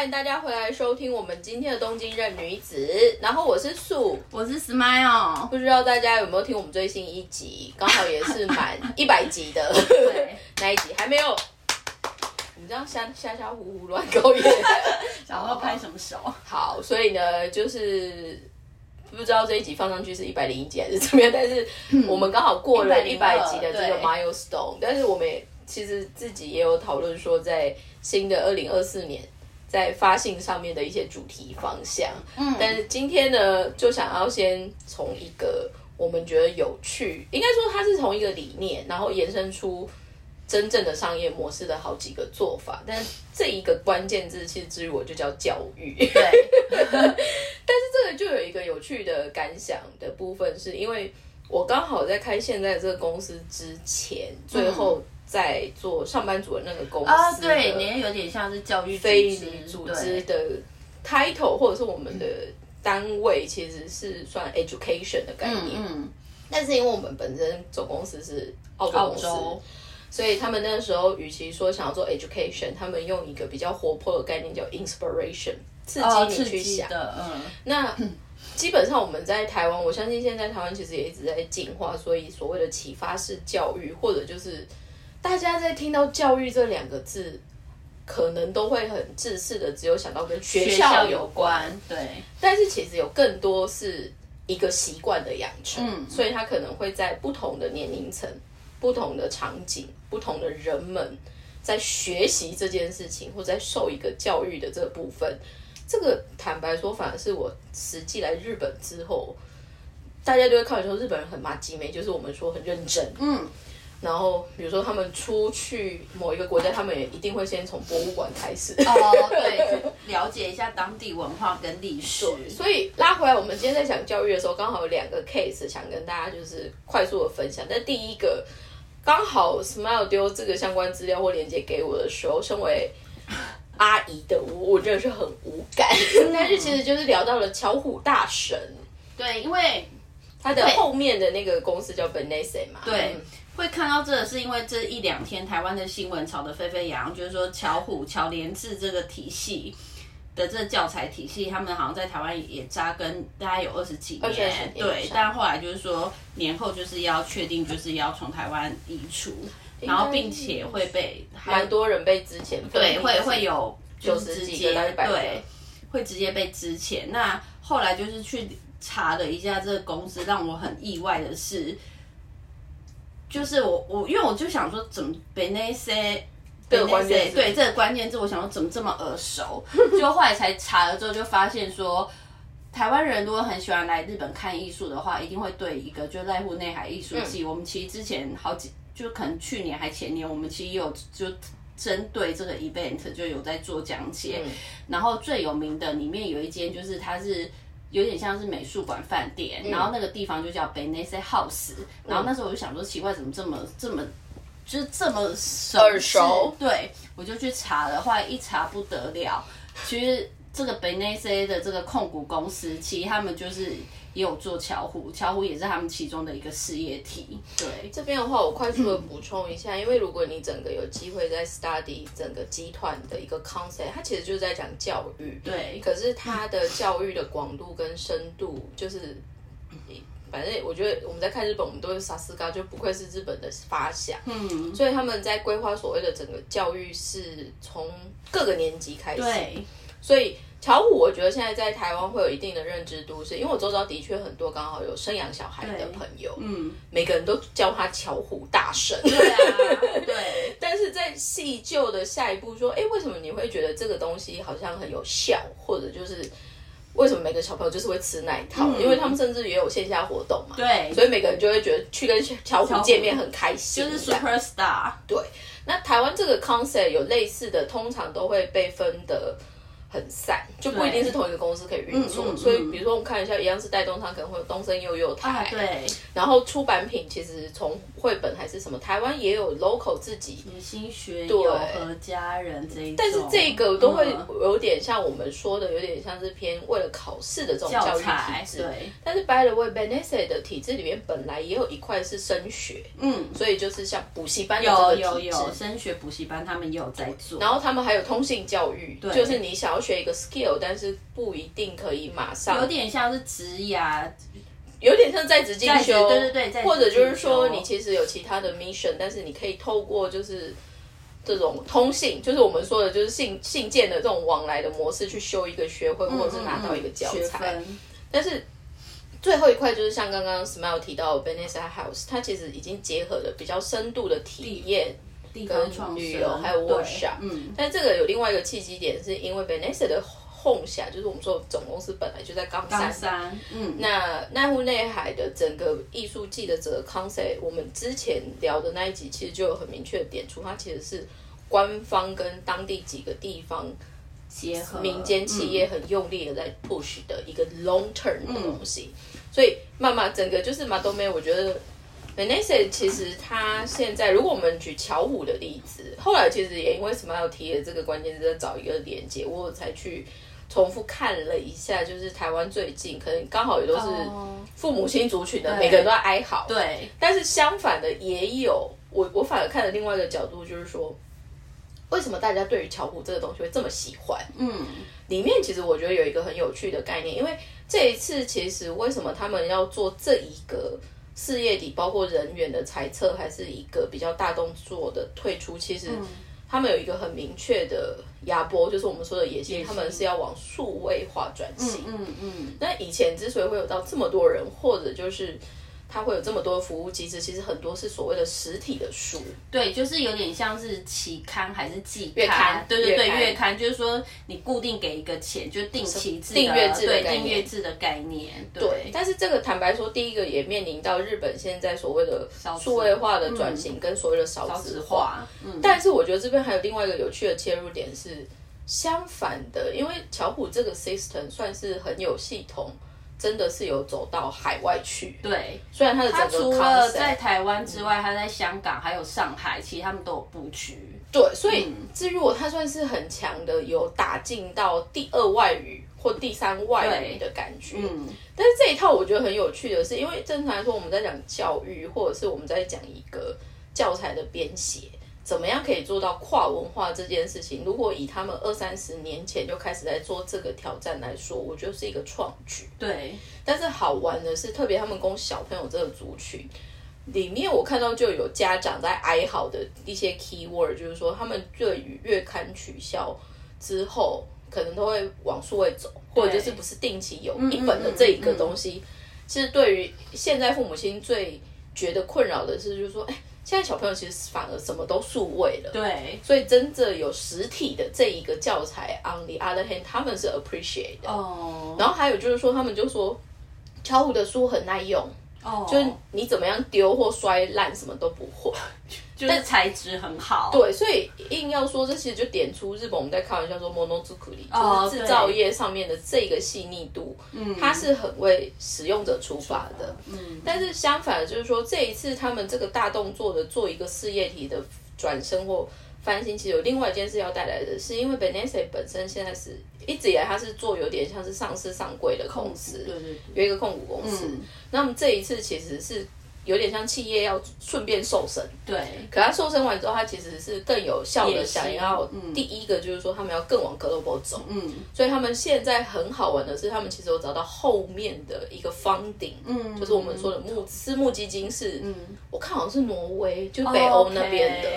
欢迎大家回来收听我们今天的东京任女子。然后我是素，我是 Smile，不知道大家有没有听我们最新一集，刚好也是满 一百集的那一集，还没有。你这样瞎瞎瞎胡胡乱勾引，想要拍什么手？好，所以呢，就是不知道这一集放上去是一百零一集还是怎么样，但是我们刚好过了一百集的这个 milestone，但是我们也其实自己也有讨论说，在新的二零二四年，在发信上面的一些主题方向。嗯，但是今天呢，就想要先从一个我们觉得有趣，应该说它是从一个理念，然后延伸出。真正的商业模式的好几个做法，但这一个关键字其实至于我就叫教育。对，但是这个就有一个有趣的感想的部分，是因为我刚好在开现在这个公司之前，最后在做上班族的那个公司啊，对，你也有点像是教育非组织的 title，或者是我们的单位其实是算 education 的概念。嗯，但是因为我们本身总公司是澳洲公司。所以他们那时候，与其说想要做 education，他们用一个比较活泼的概念叫 inspiration，刺激你去想。嗯，那基本上我们在台湾，我相信现在台湾其实也一直在进化，所以所谓的启发式教育，或者就是大家在听到教育这两个字，可能都会很自私的只有想到跟学校有关。对，但是其实有更多是一个习惯的养成，所以他可能会在不同的年龄层。不同的场景，不同的人们在学习这件事情，或在受一个教育的这个部分，这个坦白说，反而是我实际来日本之后，大家都会看说日本人很麻吉美，就是我们说很认真，嗯。然后比如说他们出去某一个国家，他们也一定会先从博物馆开始，哦，对，了解一下当地文化跟历史。所以拉回来，我们今天在讲教育的时候，刚好有两个 case 想跟大家就是快速的分享。但第一个。刚好 Smile 丢这个相关资料或链接给我的时候，身为阿姨的我，我真的是很无感。但是其实就是聊到了巧虎大神，对，因为他的后面的那个公司叫 Benesse 嘛，对，会看到这个是因为这一两天台湾的新闻炒得沸沸扬扬，就是说巧虎巧联智这个体系。的这教材体系，他们好像在台湾也扎根，大概有二十几年，对。但后来就是说，年后就是要确定，就是要从台湾移除，然后并且会被蛮多人被之前对，会会有九十几个对，会直接被之前。那后来就是去查了一下这个公司，让我很意外的是，就是我我因为我就想说，怎么被那些。对对对，这个关键字我想说怎么这么耳熟？就后来才查了之后，就发现说，台湾人如果很喜欢来日本看艺术的话，一定会对一个就濑户内海艺术季。我们其实之前好几，就可能去年还前年，我们其实有就针对这个 event 就有在做讲解。然后最有名的里面有一间，就是它是有点像是美术馆饭店，然后那个地方就叫 Benesse House。然后那时候我就想说，奇怪，怎么这么这么。就是这么耳熟，对我就去查了，后来一查不得了。其实这个 Benesse 的这个控股公司，其实他们就是也有做巧虎，巧虎也是他们其中的一个事业体。对，这边的话我快速的补充一下，因为如果你整个有机会在 study 整个集团的一个 concept，它其实就是在讲教育。对，可是它的教育的广度跟深度，就是。反正我觉得我们在看日本，我们都是萨斯嘎，就不愧是日本的发想。嗯，所以他们在规划所谓的整个教育是从各个年级开始。对，所以巧虎，我觉得现在在台湾会有一定的认知度，是因为我周遭的确很多刚好有生养小孩的朋友，嗯，每个人都叫他巧虎大神。对啊，对。但是在细究的下一步说，哎，为什么你会觉得这个东西好像很有效，或者就是？为什么每个小朋友就是会吃那一套？因为他们甚至也有线下活动嘛。对，所以每个人就会觉得去跟巧虎见面很开心，就是 super star。对，那台湾这个 concept 有类似的，通常都会被分的。很散，就不一定是同一个公司可以运作。所以，比如说我们看一下，一样是带动它，可能会有东升幼幼台。对。然后出版品其实从绘本还是什么，台湾也有 local 自己。新学友和家人这一但是这个都会有点像我们说的，有点像是偏为了考试的这种教育体制。对。但是 by the way, Benesse 的体制里面本来也有一块是升学，嗯，所以就是像补习班有有有升学补习班，他们也有在做。然后他们还有通信教育，就是你想要。要学一个 skill，但是不一定可以马上，有点像是职涯，有点像在职进修，对对对，在或者就是说你其实有其他的 mission，但是你可以透过就是这种通信，就是我们说的就是信信件的这种往来的模式去修一个学会，或者是拿到一个教学材。分但是最后一块就是像刚刚 Smile 提到的 Vanessa House，它其实已经结合了比较深度的体验。地跟旅游还有对 workshop，嗯，但这个有另外一个契机点，是因为 Vanessa 的 home 辖，就是我们说的总公司本来就在冈山。冈山，嗯，那奈湖内海的整个艺术季的这个 concept，我们之前聊的那一集其实就有很明确的点出，它其实是官方跟当地几个地方结合民间企业很用力的在 push 的一个 long term 嗯。的东西，所以慢慢整个就是马东梅，我觉得 Vanessa 其实他现在，如果我们举巧虎的例子，后来其实也因为 Smile 提了这个关键字，在找一个连接，我才去重复看了一下，就是台湾最近可能刚好也都是哦。父母亲族群的，对。每个人都在哀嚎，对，但是相反的也有，我我反而看了另外一个角度，就是说，为什么大家对于巧虎这个东西会这么喜欢？嗯，里面其实我觉得有一个很有趣的概念，因为这一次其实为什么他们要做这一个事业体，包括人员的裁撤，还是一个比较大动作的退出，其实他们有一个很明确的压波，就是我们说的野心，他们是要往数位化转型。嗯嗯，那以前之所以会有到这么多人，或者就是它会有这么多服务机制，其实很多是所谓的实体的书。对，就是有点像是期刊还是季月刊对对对，月刊就是说你固定给一个钱，就定期制的订阅制的对订阅制的概念，对，但是这个坦白说，第一个也面临到日本现在所谓的数位化的转型跟所谓的少子化。嗯，但是我觉得这边还有另外一个有趣的切入点是相反的，因为巧虎这个 system 算是很有系统，真的是有走到海外去。对。虽然它的他整个除了在台湾之外，他在香港还有上海，其实他们都有布局。对，所以至于我，它算是很强的，有打进到第二外语或第三外语的感觉。嗯，但是这一套我觉得很有趣的是，因为正常来说我们在讲教育，或者是我们在讲一个教材的编写，怎么样可以做到跨文化这件事情？如果以他们二三十年前就开始在做这个挑战来说，我觉得是一个创举。对，但是好玩的是，特别他们供小朋友这个族群。里面我看到就有家长在哀嚎的一些 key word，就是说他们对于月刊取消之后，可能都会往数位走，或者就是不是定期有一本的这一个东西。其实对于现在父母亲最觉得困扰的是，就是说，哎，现在小朋友其实反而什么都数位了，对，所以真正有实体的这一个教材，on the other hand，他们是 appreciate 的。哦，然后还有就是说，他们就说，巧虎的书很耐用。哦，就是你怎么样丢或摔烂什么都不会，就是材质很好。对，所以硬要说这其实就点出日本我们在开玩笑说 monozukuri，哦就是制造业上面的这个细腻度，嗯，它是很为使用者出发的，嗯，但是相反的就是说这一次他们这个大动作的做一个事业体的转身或翻新，其实有另外一件事要带来的是，因为 Benesse 本身现在是一直以来它是做有点像是上市上柜的公司，对对对，有一个控股公司，那么这一次其实是有点像企业要顺便瘦身，对，可它瘦身完之后，它其实是更有效的想要嗯。第一个就是说他们要更往 global 走，嗯。所以他们现在很好玩的是，他们其实有找到后面的一个方顶，嗯，就是我们说的募私募基金是，嗯，我看好像是挪威，就是北欧那边的。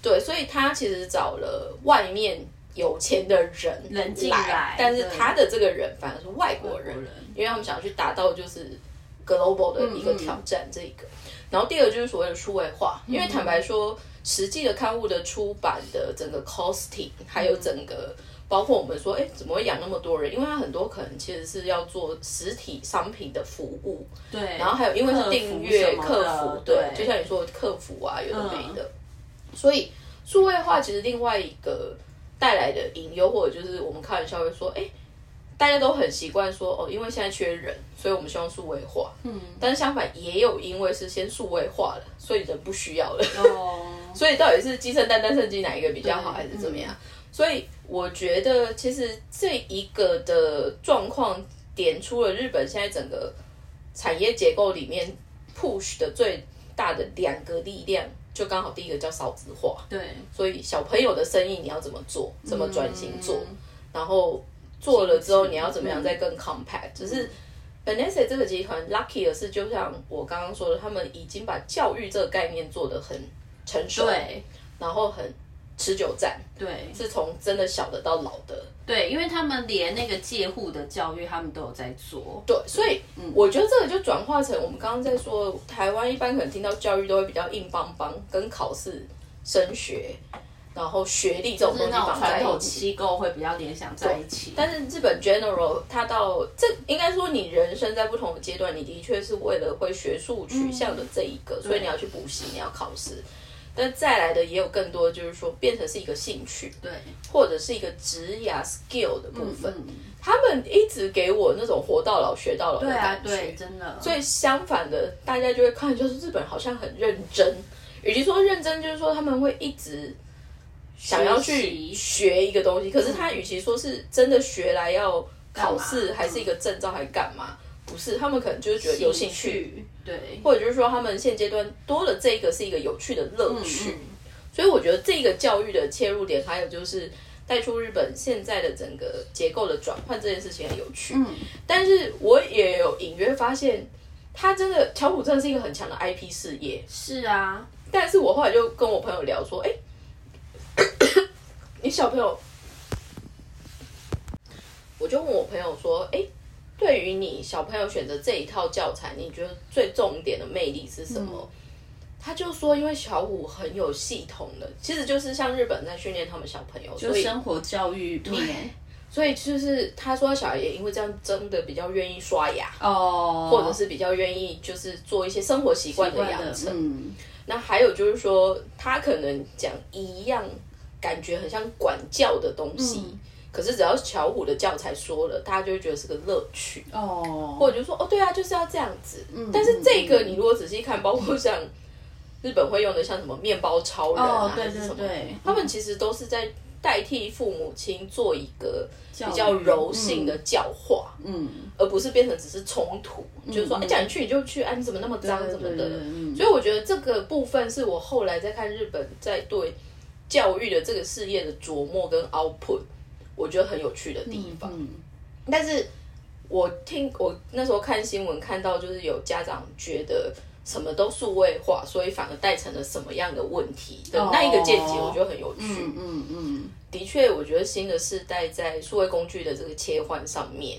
对，所以他其实找了外面有钱的人人进来但是他的这个人反而是外国人，因为他们想要去达到就是 global 的一个挑战，这一个。然后第二就是所谓的数位化，因为坦白说，实际的刊物的出版的整个 costing，还有整个。包括我们说，哎，怎么会养那么多人？因为它很多可能其实是要做实体商品的服务，对，然后还有因为是订阅客客服，对，对就像你说的客服啊，有的没的，所以数位化其实另外一个带来的隐忧，或者就是我们开玩笑会说，哎，大家都很习惯说，哦，因为现在缺人，所以我们希望数位化，嗯，但是相反也有因为是先数位化了，所以人不需要了，哦，所以到底是鸡生蛋，蛋生鸡哪一个比较好，还是怎么样？所以我觉得，其实这一个的状况点出了日本现在整个产业结构里面 push 的最大的两个力量，就刚好第一个叫少子化，对，所以小朋友的生意你要怎么做，怎么转型做。然后做了之后你要怎么样再更 compact，只是。b e n e s s 这个集团 lucky 的是，就像我刚刚说的，他们已经把教育这个概念做得很成熟，对，然后很持久战，对，是从真的小的到老的，对，因为他们连那个借户的教育，他们都有在做，对，所以我觉得这个就转化成我们刚刚在说，台湾一般可能听到教育都会比较硬邦邦，跟考试升学。然后学历这种东西绑在一起，机构会比较联想在一起。但是日本 general 它到这应该说你人生在不同的阶段，你的确是为了会学术取向的这一个，所以你要去补习，你要考试。但再来的也有更多，就是说变成是一个兴趣，对，或者是一个职涯 skill 的部分。他们一直给我那种活到老学到老的感觉，真的。所以相反的，大家就会看，就是日本好像很认真，与其说认真，就是说他们会一直。想要去学一个东西，可是他与其说是真的学来要考试，还是一个证照，还干嘛？不是，他们可能就是觉得有兴趣，对，或者就是说他们现阶段多了这个是一个有趣的乐趣。所以我觉得这个教育的切入点，还有就是带出日本现在的整个结构的转换这件事情很有趣。嗯，但是我也有隐约发现，他真的巧虎真的是一个很强的 IP 事业。是啊，但是我后来就跟我朋友聊说，哎。你小朋友，我就问我朋友说：“哎，对于你小朋友选择这一套教材，你觉得最重点的魅力是什么？”他就说：“因为小五很有系统的，其实就是像日本在训练他们小朋友，就生活教育对，所以就是他说小孩也因为这样真的比较愿意刷牙哦，或者是比较愿意就是做一些生活习惯的养成。那还有就是说，他可能讲一样。”感觉很像管教的东西，可是只要巧虎的教材说了，大家就会觉得是个乐趣。哦，或者就说哦，对啊，就是要这样子。但是这个你如果仔细看，包括像日本会用的像什么面包超人啊，还是什么，他们其实都是在代替父母亲做一个比较柔性的教化，嗯，而不是变成只是冲突，就是说，哎，叫你去你就去，哎，你怎么那么脏，怎么的？所以我觉得这个部分是我后来在看日本在对。教育的这个事业的琢磨跟 output，我觉得很有趣的地方。但是，我听我那时候看新闻看到，就是有家长觉得什么都数位化，所以反而带成了什么样的问题的那一个见解，我觉得很有趣。嗯嗯嗯，的确，我觉得新的世代在数位工具的这个切换上面，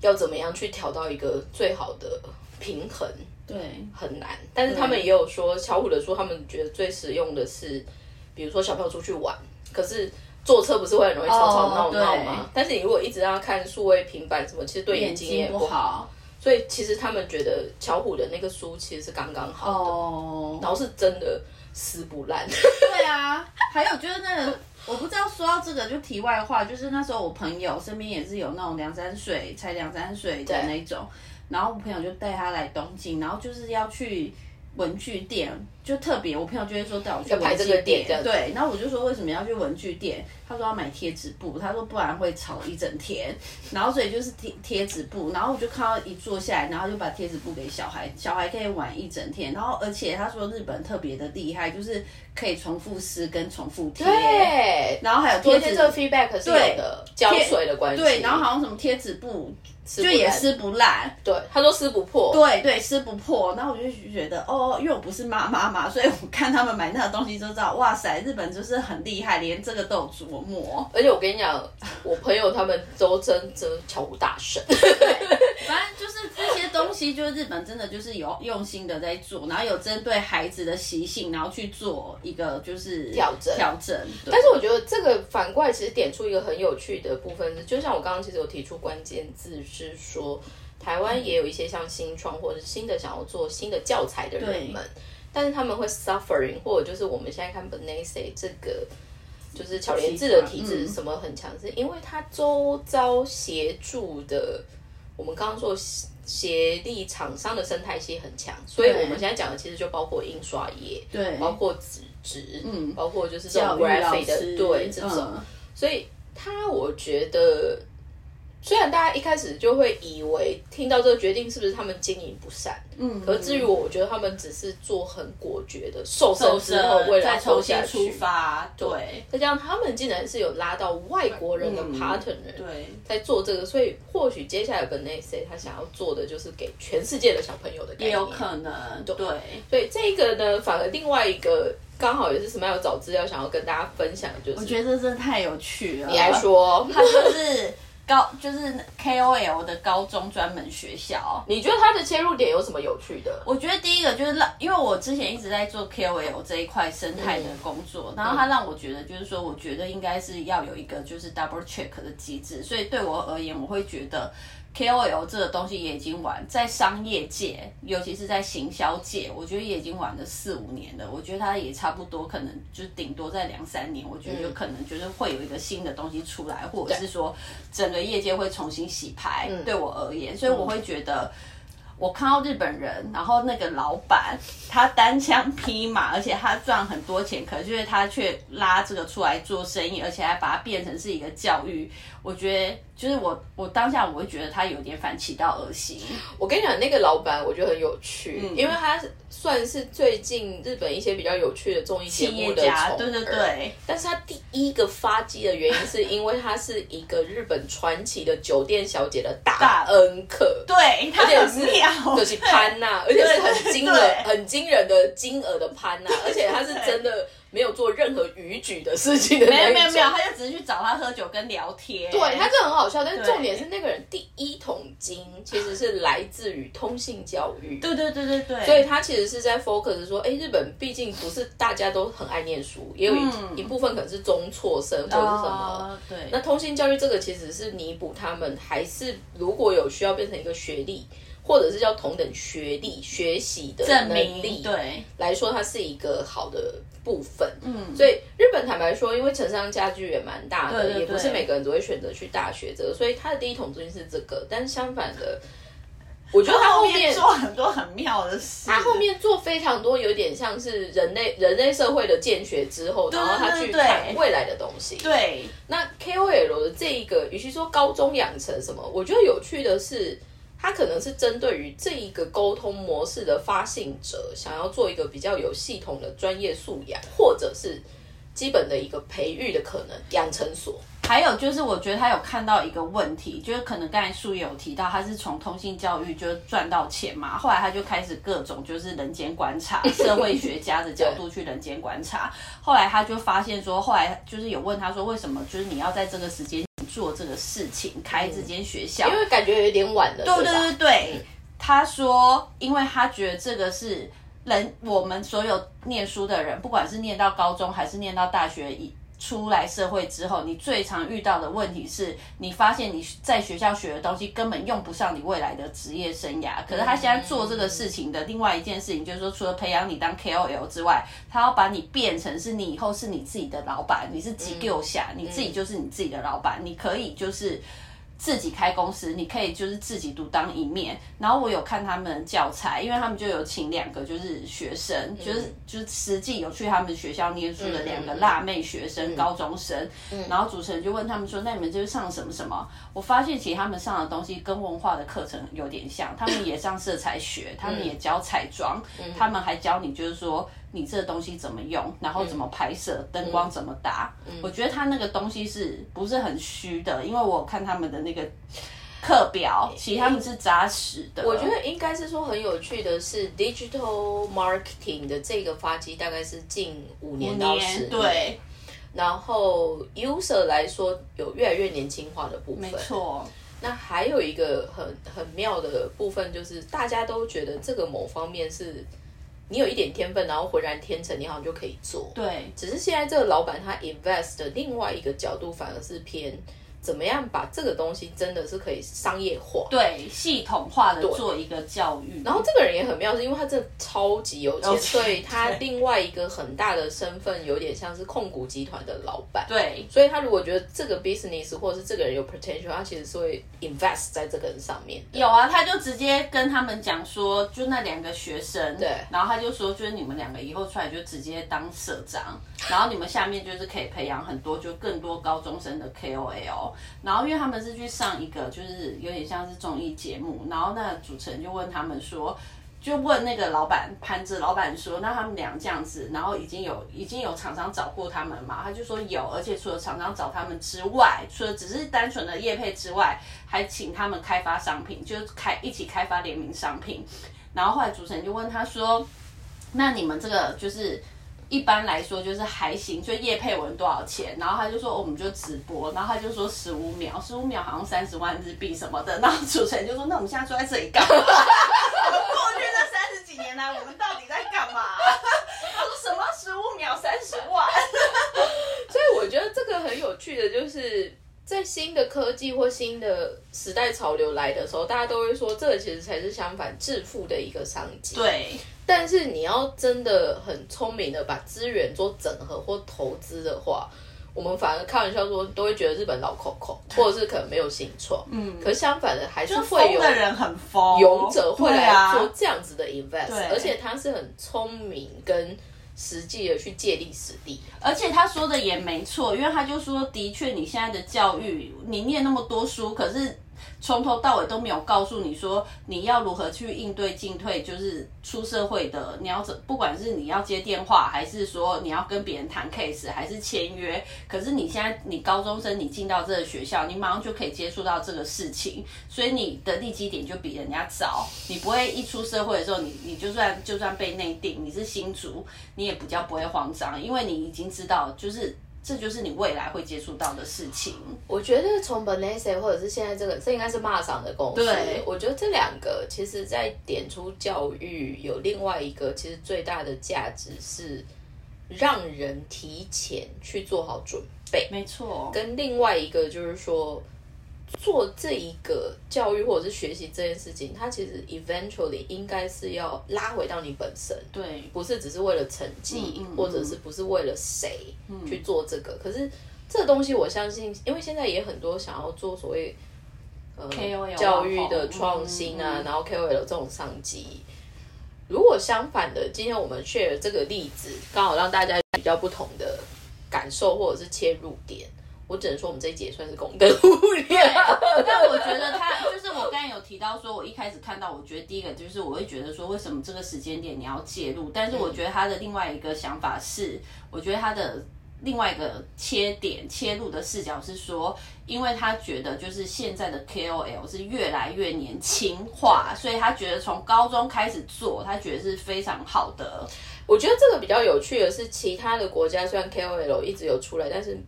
要怎么样去调到一个最好的平衡，对，很难。但是他们也有说，巧虎的说，他们觉得最实用的是。比如说小朋友出去玩，可是坐车不是会很容易吵吵闹闹吗？但是你如果一直让他看数位平板什么，其实对眼睛也不好。所以其实他们觉得巧虎的那个书其实是刚刚好的，然后是真的撕不烂。对啊，还有就是那个，我不知道说到这个就题外话，就是那时候我朋友身边也是有那种两三岁才两三岁的那种，然后我朋友就带他来东京，然后就是要去文具店。就特别，我朋友就会说带我去文具店，对，然后我就说为什么要去文具店？他说要买贴纸布，他说不然会吵一整天，然后所以就是贴贴纸布，然后我就看到一坐下来，然后就把贴纸布给小孩，小孩可以玩一整天，然后而且他说日本特别的厉害，就是可以重复撕跟重复贴，对，然后还有贴纸这个 feedback 是有的，胶水的关系，对，然后好像什么贴纸布就也撕不烂，对，他说撕不破，对对撕不破，然后我就觉得哦，因为我不是妈妈嘛，所以我看他们买那个东西就知道，哇塞，日本就是很厉害，连这个都有琢磨。而且我跟你讲，我朋友他们都真真巧虎大神。反正就是这些东西，就是日本真的就是有用心的在做，然后有针对孩子的习性，然后去做一个就是调整调整。但是我觉得这个反过来其实点出一个很有趣的部分，就像我刚刚其实有提出关键字是说，台湾也有一些像新创或者新的想要做新的教材的人们。但是他们会 suffering，或者就是我们现在看 b e n e s e 这个，就是巧连智的体质什么很强，是因为他周遭协助的，我们刚刚说协力厂商的生态系很强，所以我们现在讲的其实就包括印刷业，对，包括纸质，嗯，包括就是这种 graphic 的，对，这种，所以他我觉得虽然大家一开始就会以为听到这个决定是不是他们经营不善，嗯，可是至于我，我觉得他们只是做很果决的瘦身之后，为了再重新出发，对，再加上他们竟然是有拉到外国人的 partner，对，在做这个，所以或许接下来本内 C 他想要做的就是给全世界的小朋友的，也有可能，对，所以这个呢，反而另外一个。刚好也是什么要找资料，想要跟大家分享，就是我觉得这真的太有趣了。你来说，他就是高，就是 KOL 的高中专门学校。你觉得它的切入点有什么有趣的？我觉得第一个就是让，因为我之前一直在做 KOL 这一块生态的工作，然后它让我觉得就是说，我觉得应该是要有一个就是 double check 的机制，所以对我而言，我会觉得。KOL 这个东西也已经玩在商业界，尤其是在行销界，我觉得也已经玩了四五年了。我觉得它也差不多，可能就顶多在两三年，我觉得有可能就是会有一个新的东西出来，或者是说整个业界会重新洗牌。对我而言，所以我会觉得。我看到日本人，然后那个老板他单枪匹马，而且他赚很多钱，可是他却拉这个出来做生意，而且还把它变成是一个教育。我觉得就是我我当下我会觉得他有点反其道而行。我跟你讲，那个老板我觉得很有趣，因为他算是最近日本一些比较有趣的综艺节目的宠对对对。但是他第一个发迹的原因是因为他是一个日本传奇的酒店小姐的大恩客，对，而且是。就是潘娜，而且是很惊人、很惊人的金额的潘娜，而且他是真的。没有做任何逾矩的事情的没有没有没有，他就只是去找他喝酒跟聊天。对，他这很好笑，但是重点是那个人第一桶金其实是来自于通信教育。对对对对对。所以他其实是在 focus 说，哎，日本毕竟不是大家都很爱念书，也有一一部分可能是中辍生或者是什么。对。那通信教育这个其实是弥补他们，还是如果有需要变成一个学历。或者是叫同等学历学习的能力，对来说，它是一个好的部分。嗯，所以日本坦白说，因为城商家具也蛮大的，也不是每个人都会选择去大学这个，所以他的第一桶金是这个。但是相反的，我觉得他后面做很多很妙的事，他后面做非常多，有点像是人类人类社会的建学之后，然后他去看未来的东西。对，那 KOL 的这一个，与其说高中养成什么，我觉得有趣的是。他可能是针对于这一个沟通模式的发信者，想要做一个比较有系统的专业素养，或者是基本的一个培育的可能养成所。还有就是，我觉得他有看到一个问题，就是可能刚才树有提到，他是从通信教育就赚到钱嘛，后来他就开始各种就是人间观察，社会学家的角度去人间观察，后来他就发现说，后来就是有问他说，为什么就是你要在这个时间。做这个事情，开这间学校，因为感觉有点晚了。对对对对，他说，因为他觉得这个是人，我们所有念书的人，不管是念到高中还是念到大学，一。出来社会之后，你最常遇到的问题是你发现你在学校学的东西根本用不上你未来的职业生涯。可是他现在做这个事情的另外一件事情，就是说除了培养你当 KOL 之外，他要把你变成是你以后是你自己的老板，你是机构下，你自己就是你自己的老板，你可以就是。自己开公司，你可以就是自己独当一面。然后我有看他们教材，因为他们就有请两个就是学生，就是就是实际有去他们学校念书的两个辣妹学生，高中生。然后主持人就问他们说：“那你们就是上什么什么？”我发现其实他们上的东西跟文化的课程有点像，他们也上色彩学，他们也教彩妆，他们还教你就是说。你这个东西怎么用，然后怎么拍摄，灯光怎么打？我觉得他那个东西是不是很虚的？因为我看他们的那个课表，其实他们是扎实的。我觉得应该是说很有趣的是，digital marketing 的这个发迹大概是近五年到十年。对。然后 user 来说，有越来越年轻化的部分。没错。那还有一个很很妙的部分，就是大家都觉得这个某方面是。你有一点天分，然后浑然天成，你好像就可以做。对，只是现在这个老板他 invest 的另外一个角度，反而是偏。怎么样把这个东西真的是可以商业化？对，系统化的做一个教育。然后这个人也很妙，是因为他真的超级有钱，所以他另外一个很大的身份有点像是控股集团的老板。对，所以他如果觉得这个 business 或者是这个人有 potential，他其实是会 invest 在这个人上面。有啊，他就直接跟他们讲说，就那两个学生，对，然后他就说，就是你们两个以后出来就直接当社长，然后你们下面就是可以培养很多就更多高中生的 KOL。然后因为他们是去上一个就是有点像是综艺节目，然后那主持人就问他们说。就问那个老板潘子老板说，那他们俩这样子，然后已经有已经有厂商找过他们嘛？他就说有，而且除了厂商找他们之外，除了只是单纯的业配之外，还请他们开发商品，就开一起开发联名商品。然后后来主持人就问他说，那你们这个就是。一般来说就是还行，就叶佩文多少钱？然后他就说我们就直播，然后他就说十五秒，十五秒好像三十万日币什么的。然后主持人就说那我们现在坐在这里干嘛？过去这三十几年来，我们到底在干嘛？他说什么十五秒三十万？所以我觉得这个很有趣的，就是在新的科技或新的时代潮流来的时候，大家都会说这个其实才是相反致富的一个商机。对。但是你要真的很聪明的把资源做整合或投资的话，我们反而开玩笑说都会觉得日本老 Coco，或者是可能没有新创。嗯，可相反的还是会有的人很疯，勇者会来做这样子的 invest，而且他是很聪明跟实际的去借力使力。而且他说的也没错，因为他就说的确你现在的教育，你念那么多书，可是。从头到尾都没有告诉你说你要如何去应对进退，就是出社会的你要怎，不管是你要接电话，还是说你要跟别人谈 case，还是签约。可是你现在你高中生，你进到这个学校，你马上就可以接触到这个事情，所以你的立基点就比人家早。你不会一出社会的时候，你你就算就算被内定，你是新族，你也比较不会慌张，因为你已经知道就是。这就是你未来会接触到的事情。我觉得从 b e n e s e 或者是现在这个，这应该是骂上的公司。对，我觉得这两个其实，在点出教育有另外一个，其实最大的价值是让人提前去做好准备。没错，跟另外一个就是说。做这一个教育或者是学习这件事情，它其实 eventually 应该是要拉回到你本身，对，不是只是为了成绩，或者是不是为了谁去做这个。可是这个东西，我相信，因为现在也很多想要做所谓呃教育的创新啊，然后 KOL 这种商机。如果相反的，今天我们 share 这个例子，刚好让大家比较不同的感受或者是切入点。我只能说，我们这一节算是功德无量。但我觉得他就是我刚才有提到说，我一开始看到，我觉得第一个就是我会觉得说，为什么这个时间点你要介入？但是我觉得他的另外一个想法是，我觉得他的另外一个切点切入的视角是说，因为他觉得就是现在的 KOL 是越来越年轻化，所以他觉得从高中开始做，他觉得是非常好的。我觉得这个比较有趣的是，其他的国家虽然 KOL 一直有出来，但是。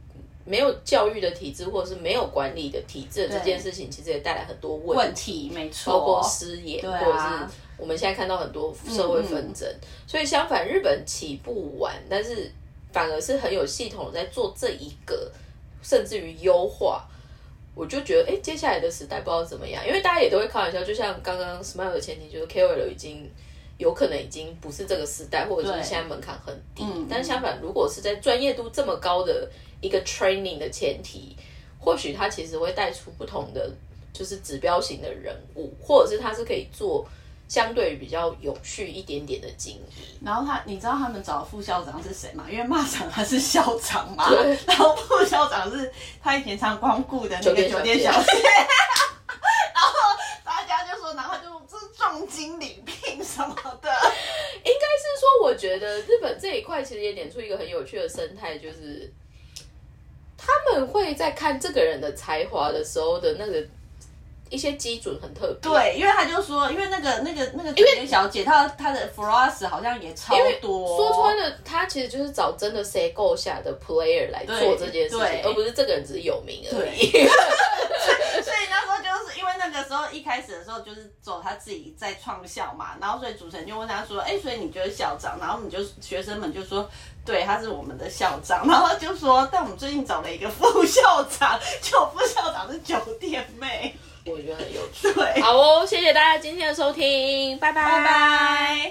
没有教育的体制，或者是没有管理的体制，这件事情其实也带来很多问题，没错，包括失业，或者是我们现在看到很多社会纷争。所以相反，日本起步晚，但是反而是很有系统在做这一个，甚至于优化。我就觉得，哎，接下来的时代不知道怎么样，因为大家也都会开玩笑，就像刚刚 Smile 的前提，就是 KOL 已经有可能已经不是这个时代，或者是现在门槛很低。但相反，如果是在专业度这么高的。一个 training 的前提，或许他其实会带出不同的，就是指标型的人物，或者是他是可以做相对比较有序一点点的经营。然后他，你知道他们找副校长是谁吗？因为骂长他是校长嘛，然后副校长是他以前常光顾的那个酒店小姐。然后大家就说，然后就这是重金礼聘什么的。应该是说，我觉得日本这一块其实也点出一个很有趣的生态，就是。他们会在看这个人的才华的时候的那个一些基准很特别，对，因为他就说，因为那个那个那个酒店小姐，她她的 f r o s 好像也超多。说穿了，她其实就是找真的 say 够下的 player 来做这件事情，而不是这个人只是有名而已。所以那时候就个时候一开始的时候就是走他自己在创校嘛，然后所以主持人就问他说：“哎，所以你就是校长？”然后我们就学生们就说。对，他是我们的校长，然后就说，但我们最近找了一个副校长，就副校长是酒店妹，我觉得很有趣。对，好哦，谢谢大家今天的收听，拜拜。